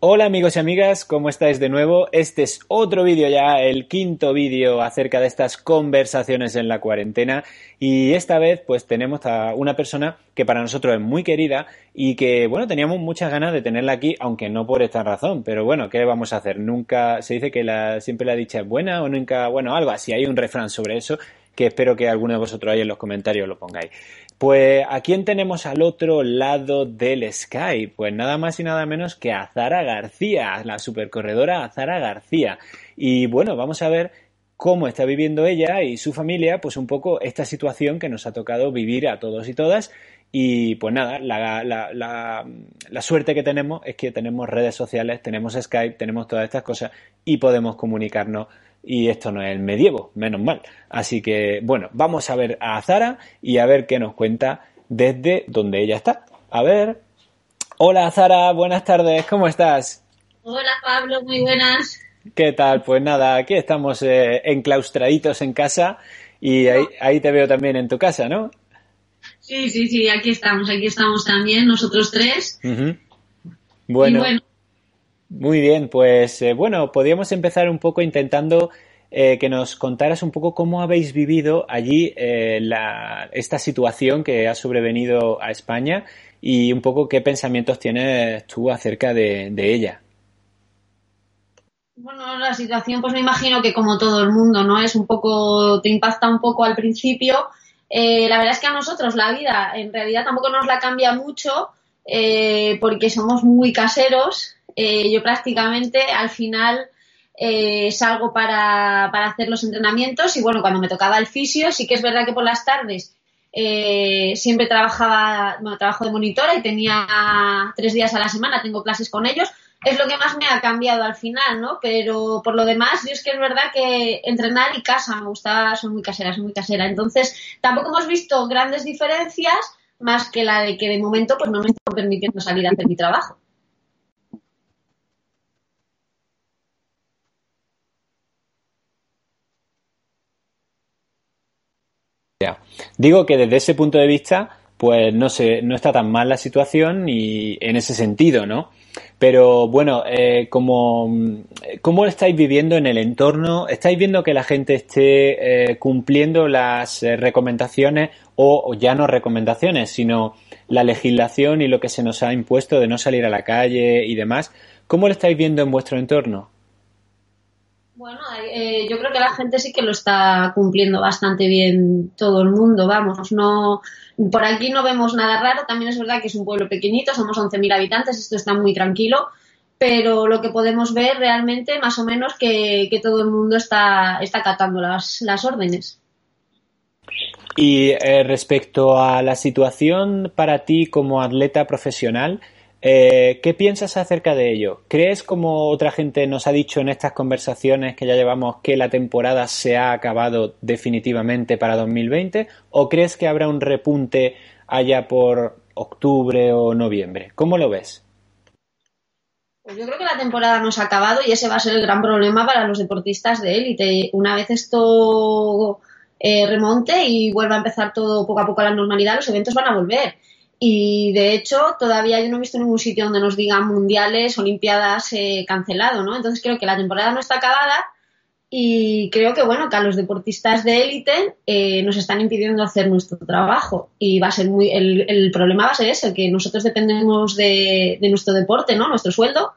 Hola amigos y amigas, ¿cómo estáis de nuevo? Este es otro vídeo ya, el quinto vídeo acerca de estas conversaciones en la cuarentena y esta vez pues tenemos a una persona que para nosotros es muy querida y que bueno, teníamos muchas ganas de tenerla aquí, aunque no por esta razón, pero bueno, ¿qué vamos a hacer? Nunca, se dice que la, siempre la dicha es buena o nunca, bueno, algo así, hay un refrán sobre eso que espero que alguno de vosotros ahí en los comentarios lo pongáis. Pues ¿a quién tenemos al otro lado del Skype? Pues nada más y nada menos que a Zara García, la supercorredora Zara García. Y bueno, vamos a ver cómo está viviendo ella y su familia, pues un poco esta situación que nos ha tocado vivir a todos y todas. Y pues nada, la, la, la, la, suerte que tenemos es que tenemos redes sociales, tenemos Skype, tenemos todas estas cosas y podemos comunicarnos y esto no es el medievo, menos mal. Así que, bueno, vamos a ver a Zara y a ver qué nos cuenta desde donde ella está. A ver. Hola Zara, buenas tardes, ¿cómo estás? Hola Pablo, muy buenas. ¿Qué tal? Pues nada, aquí estamos eh, enclaustraditos en casa y ahí, ahí, te veo también en tu casa, ¿no? Sí, sí, sí, aquí estamos, aquí estamos también, nosotros tres. bueno, muy bien, pues eh, bueno, podríamos empezar un poco intentando eh, que nos contaras un poco cómo habéis vivido allí eh, la, esta situación que ha sobrevenido a España y un poco qué pensamientos tienes tú acerca de, de ella. Bueno, la situación, pues me imagino que como todo el mundo, ¿no? Es un poco, te impacta un poco al principio. Eh, la verdad es que a nosotros la vida en realidad tampoco nos la cambia mucho eh, porque somos muy caseros. Eh, yo prácticamente al final eh, salgo para, para, hacer los entrenamientos y bueno, cuando me tocaba el fisio, sí que es verdad que por las tardes eh, siempre trabajaba, bueno, trabajo de monitora y tenía tres días a la semana, tengo clases con ellos. Es lo que más me ha cambiado al final, ¿no? Pero por lo demás, yo es que es verdad que entrenar y casa me gusta, son muy caseras, son muy casera. Entonces, tampoco hemos visto grandes diferencias más que la de que de momento pues no me están permitiendo salir a hacer mi trabajo. Digo que desde ese punto de vista, pues no sé, no está tan mal la situación y en ese sentido, ¿no? Pero bueno, eh, como, ¿cómo lo estáis viviendo en el entorno? ¿Estáis viendo que la gente esté eh, cumpliendo las eh, recomendaciones o, o, ya no recomendaciones, sino la legislación y lo que se nos ha impuesto de no salir a la calle y demás? ¿Cómo lo estáis viendo en vuestro entorno? Bueno, eh, yo creo que la gente sí que lo está cumpliendo bastante bien todo el mundo, vamos, no por aquí no vemos nada raro, también es verdad que es un pueblo pequeñito, somos 11.000 habitantes, esto está muy tranquilo, pero lo que podemos ver realmente más o menos que, que todo el mundo está, está acatando las, órdenes. Y eh, respecto a la situación para ti como atleta profesional, eh, ¿Qué piensas acerca de ello? ¿Crees, como otra gente nos ha dicho en estas conversaciones que ya llevamos, que la temporada se ha acabado definitivamente para 2020? ¿O crees que habrá un repunte allá por octubre o noviembre? ¿Cómo lo ves? Pues yo creo que la temporada no se ha acabado y ese va a ser el gran problema para los deportistas de élite. Una vez esto eh, remonte y vuelva a empezar todo poco a poco a la normalidad, los eventos van a volver. Y de hecho, todavía yo no he visto ningún sitio donde nos digan mundiales, olimpiadas eh, cancelado, ¿no? Entonces creo que la temporada no está acabada y creo que, bueno, que a los deportistas de élite eh, nos están impidiendo hacer nuestro trabajo. Y va a ser muy, el, el problema va a ser ese, que nosotros dependemos de, de nuestro deporte, ¿no? Nuestro sueldo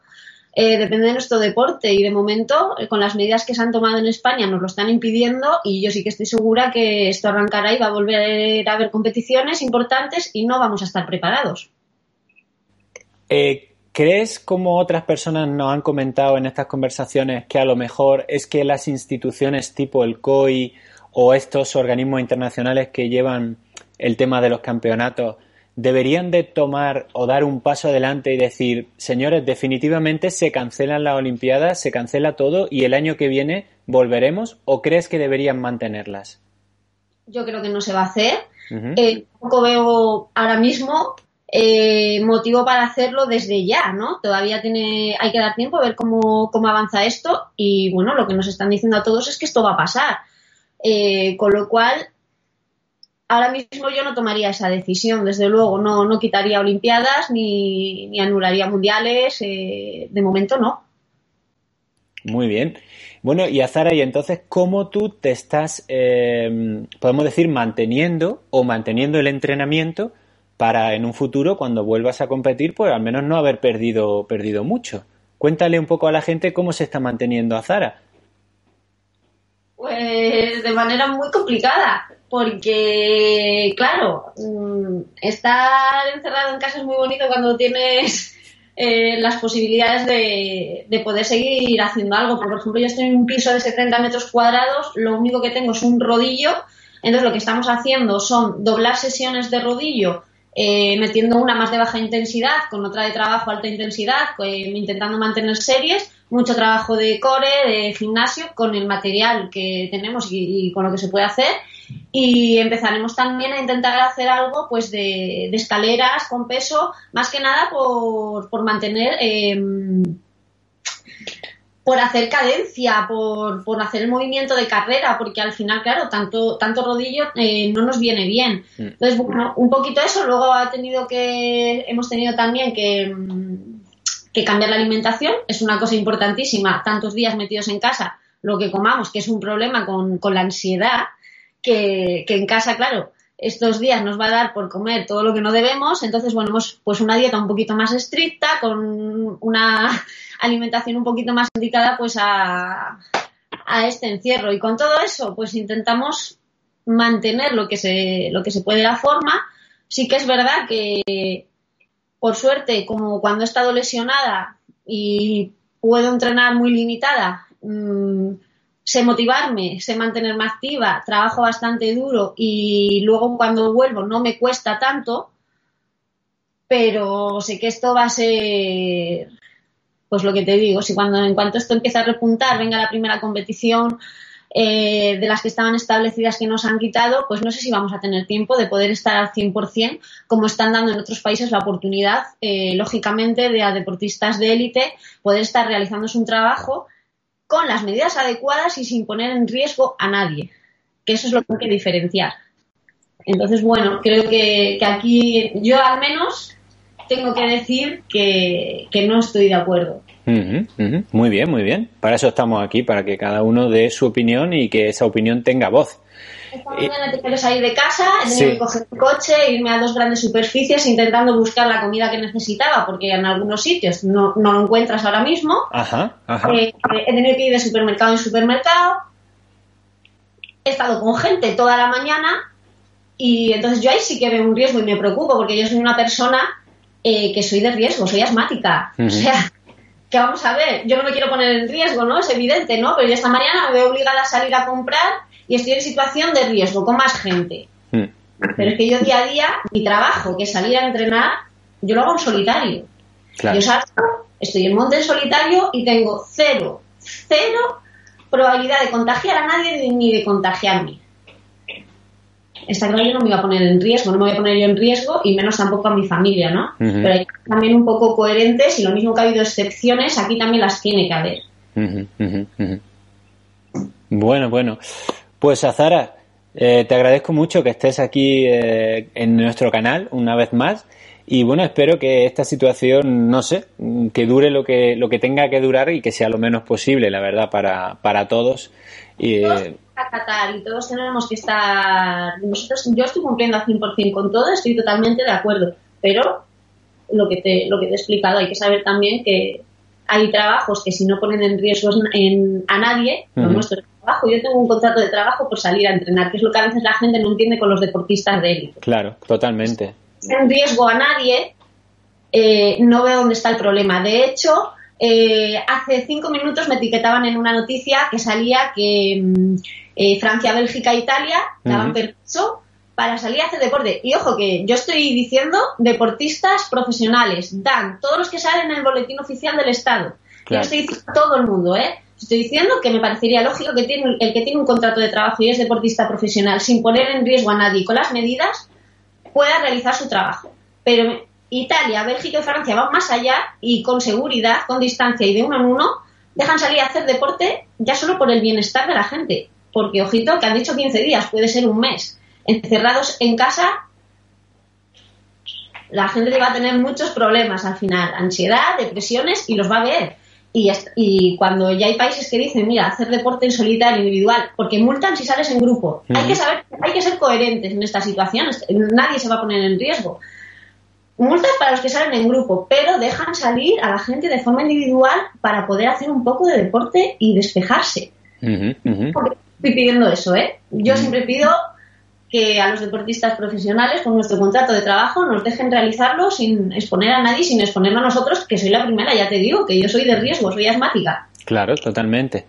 eh, depende de nuestro deporte y de momento eh, con las medidas que se han tomado en España nos lo están impidiendo y yo sí que estoy segura que esto arrancará y va a volver a haber competiciones importantes y no vamos a estar preparados. Eh, ¿Crees, como otras personas nos han comentado en estas conversaciones, que a lo mejor es que las instituciones tipo el COI o estos organismos internacionales que llevan el tema de los campeonatos deberían de tomar o dar un paso adelante y decir, señores, definitivamente se cancelan las Olimpiadas, se cancela todo y el año que viene volveremos o crees que deberían mantenerlas? Yo creo que no se va a hacer. Eh, tampoco veo ahora mismo eh, motivo para hacerlo desde ya, ¿no? Todavía tiene, hay que dar tiempo a ver cómo, cómo avanza esto y bueno, lo que nos están diciendo a todos es que esto va a pasar. Eh, con lo cual, ahora mismo yo no tomaría esa decisión, desde luego, no, no quitaría Olimpiadas ni, ni anularía mundiales, eh, de momento no. Muy bien. Bueno, y Azara, y entonces, ¿cómo tú te estás, eh, podemos decir, manteniendo o manteniendo el entrenamiento para en un futuro, cuando vuelvas a competir, pues al menos no haber perdido, perdido mucho? Cuéntale un poco a la gente cómo se está manteniendo Azara. Pues de manera muy complicada, porque, claro, mm, estar encerrado en casa es muy bonito cuando tienes eh, las posibilidades de, poder seguir haciendo algo. Por ejemplo, yo estoy en un piso de 70 metros cuadrados, lo único que tengo es un rodillo, entonces lo que estamos haciendo son doblar sesiones de rodillo eh, metiendo una más de baja intensidad con otra de trabajo alta intensidad, eh, intentando mantener series mucho trabajo de core, de gimnasio, con el material que tenemos y, con lo que se puede hacer. Y empezaremos también a intentar hacer algo pues de, escaleras con peso, más que nada por, por mantener, em, por hacer cadencia, por, por, hacer el movimiento de carrera, porque al final, claro, tanto, tanto rodillo eh, no nos viene bien. Mm. Entonces, bueno, un poquito eso, luego ha tenido que, hemos tenido también que em, que cambiar la alimentación es una cosa importantísima. Tantos días metidos en casa, lo que comamos, que es un problema con, la ansiedad, que, en casa, claro, estos días nos va a dar por comer todo lo que no debemos, entonces, bueno, hemos pues una dieta un poquito más estricta, con una alimentación un poquito más indicada pues a, a este encierro. Y con todo eso, pues intentamos mantener lo que se, lo que se puede la forma. Sí que es verdad que, por suerte, como cuando he estado lesionada y puedo entrenar muy limitada, mm, sé motivarme, sé mantenerme activa, trabajo bastante duro y luego cuando vuelvo no me cuesta tanto, pero sé que esto va a ser, pues lo que te digo, si cuando en cuanto esto empieza a repuntar, venga la primera competición, eh, de las que estaban establecidas que nos han quitado, pues no sé si vamos a tener tiempo de poder estar al 100%, como están dando en otros países la oportunidad, eh, lógicamente, de a deportistas de élite poder estar realizándose un trabajo con las medidas adecuadas y sin poner en riesgo a nadie, que eso es lo que hay que diferenciar. Entonces, bueno, creo que, aquí yo al menos tengo que decir que no estoy de acuerdo. Muy bien, muy bien. Para eso estamos aquí, para que cada uno dé su opinión y que esa opinión tenga voz. Esta mañana he tenido que salir de casa, he tenido que coger el coche, irme a dos grandes superficies intentando buscar la comida que necesitaba, porque en algunos sitios no, lo encuentras ahora mismo. Ajá, eh, he tenido que ir de supermercado en supermercado. He estado con gente toda la mañana y entonces yo ahí sí que veo un riesgo y me preocupo porque yo soy una persona eh, que soy de riesgo, soy asmática. O sea, que vamos a ver, yo no me quiero poner en riesgo, ¿no? Es evidente, ¿no? Pero yo esta mañana me veo obligada a salir a comprar y estoy en situación de riesgo con más gente. Hmm. Pero es que yo día a día, mi trabajo, que es salir a entrenar, yo lo hago en solitario. Yo salgo, estoy en monte en solitario y tengo cero, cero probabilidad de contagiar a nadie ni de contagiarme está claro yo no me iba a poner en riesgo, no me voy a poner yo en riesgo y menos tampoco a mi familia, ¿no? Pero hay también un poco coherentes y lo mismo que ha habido excepciones, aquí también las tiene que haber. Bueno, bueno. Pues Azara, eh, te agradezco mucho que estés aquí eh, en nuestro canal una vez más. Y bueno, espero que esta situación, no sé, que dure lo que, lo que tenga que durar y que sea lo menos posible, la verdad, para, para todos. Y, y todos tenemos que estar. Nosotros, yo estoy cumpliendo al 100% con todo, estoy totalmente de acuerdo, pero lo que, te, lo que te he explicado, hay que saber también que hay trabajos que si no ponen en riesgo a nadie, nuestro trabajo, yo tengo un contrato de trabajo por salir a entrenar, que es lo que a veces la gente no entiende con los deportistas de élite. Claro, totalmente. En riesgo a nadie, eh, no veo dónde está el problema. De hecho, eh, hace cinco minutos me etiquetaban en una noticia que salía que mm, eh, Francia, Bélgica e Italia daban permiso para salir a hacer deporte. Y ojo que yo estoy diciendo deportistas profesionales, dan, todos los que salen en el boletín oficial del Estado. Yo estoy diciendo todo el mundo, ¿eh? Estoy diciendo que me parecería lógico que tiene, el que tiene un contrato de trabajo y es deportista profesional, sin poner en riesgo a nadie con las medidas, pueda realizar su trabajo. Pero Italia, Bélgica y Francia van más allá y con seguridad, con distancia y de uno en uno, dejan salir a hacer deporte ya solo por el bienestar de la gente. Porque, ojito, que han dicho 15 días, puede ser un mes. Encerrados en casa, la gente va a tener muchos problemas al final, ansiedad, depresiones y los va a ver. Y, y, cuando ya hay países que dicen, mira, hacer deporte en solitario, individual, porque multan si sales en grupo. Hay que saber, hay que ser coherentes en esta situación. Nadie se va a poner en riesgo. Multas para los que salen en grupo, pero dejan salir a la gente de forma individual para poder hacer un poco de deporte y despejarse. Estoy pidiendo eso, ¿eh? Yo siempre pido que a los deportistas profesionales con nuestro contrato de trabajo nos dejen realizarlo sin exponer a nadie, sin exponerlo a nosotros, que soy la primera, ya te digo, que yo soy de riesgo, soy asmática. Claro, totalmente.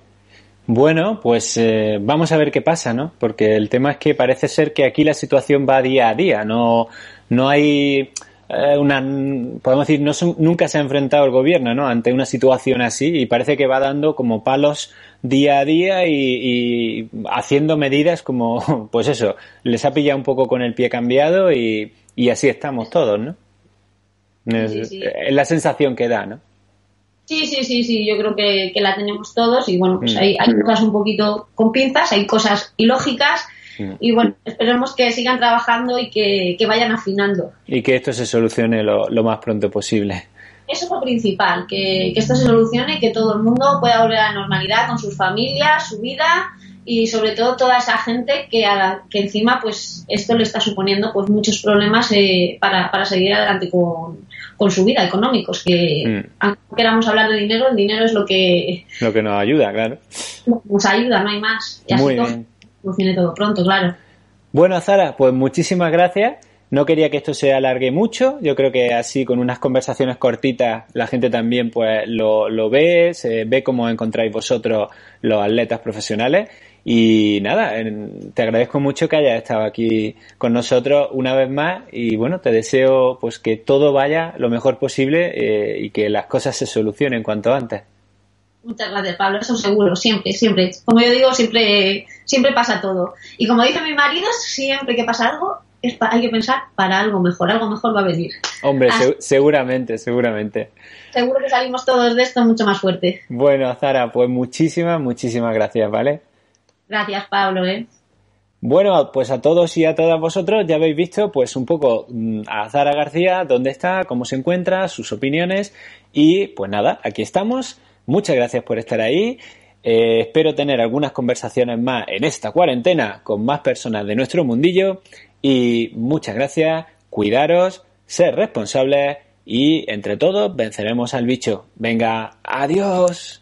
Bueno, pues eh, vamos a ver qué pasa, ¿no? Porque el tema es que parece ser que aquí la situación va día a día, no, no hay una, podemos decir, no nunca se ha enfrentado el gobierno ¿no? ante una situación así y parece que va dando como palos día a día y, haciendo medidas como, pues eso, les ha pillado un poco con el pie cambiado y, así estamos todos, ¿no? Es, la sensación que da, ¿no? Sí, sí, sí, sí, yo creo que, la tenemos todos y bueno, pues mm. hay, hay cosas un poquito con pinzas, hay cosas ilógicas y bueno, esperemos que sigan trabajando y que, vayan afinando. Y que esto se solucione lo, más pronto posible. Eso es lo principal, que, esto se solucione y que todo el mundo pueda volver a la normalidad con sus familias, su vida y sobre todo toda esa gente que, que encima pues esto le está suponiendo pues muchos problemas eh, para, para seguir adelante con, su vida económicos que mm. aunque queramos hablar de dinero el dinero es lo que lo que nos ayuda claro nos ayuda no hay más y Muy bien funcione todo pronto, claro. Bueno, Zara, pues muchísimas gracias. No quería que esto se alargue mucho. Yo creo que así con unas conversaciones cortitas la gente también pues lo, lo ve, se ve cómo encontráis vosotros los atletas profesionales. Y nada, te agradezco mucho que hayas estado aquí con nosotros una vez más y bueno, te deseo pues que todo vaya lo mejor posible eh, y que las cosas se solucionen cuanto antes. Muchas gracias, Pablo. Eso seguro, siempre, siempre. Como yo digo, siempre, siempre pasa todo. Y como dice mi marido, siempre que pasa algo, hay que pensar para algo mejor. Algo mejor va a venir. Hombre, seguramente, seguramente. Seguro que salimos todos de esto mucho más fuerte. Bueno, Zara, pues muchísimas, muchísimas gracias, ¿vale? Gracias, Pablo, ¿eh? Bueno, pues a todos y a todas vosotros ya habéis visto pues un poco mm, a Zara García, dónde está, cómo se encuentra, sus opiniones y pues nada, aquí estamos Muchas gracias por estar ahí. Eh, espero tener algunas conversaciones más en esta cuarentena con más personas de nuestro mundillo. Y muchas gracias, cuidaros, ser responsables y entre todos venceremos al bicho. Venga, adiós.